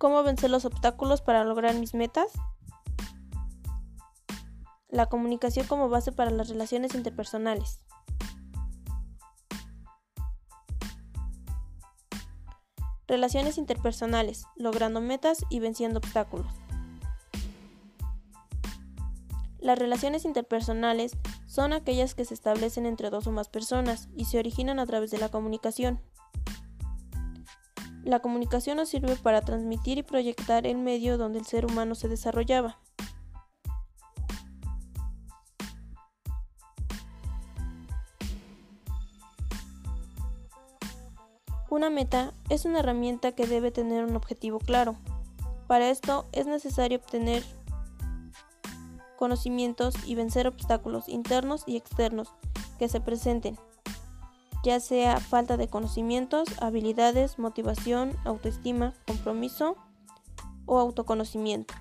¿Cómo vencer los obstáculos para lograr mis metas? La comunicación como base para las relaciones interpersonales. Relaciones interpersonales, logrando metas y venciendo obstáculos. Las relaciones interpersonales son aquellas que se establecen entre dos o más personas y se originan a través de la comunicación. La comunicación nos sirve para transmitir y proyectar el medio donde el ser humano se desarrollaba. Una meta es una herramienta que debe tener un objetivo claro. Para esto es necesario obtener conocimientos y vencer obstáculos internos y externos que se presenten, ya sea falta de conocimientos, habilidades, motivación, autoestima, compromiso o autoconocimiento.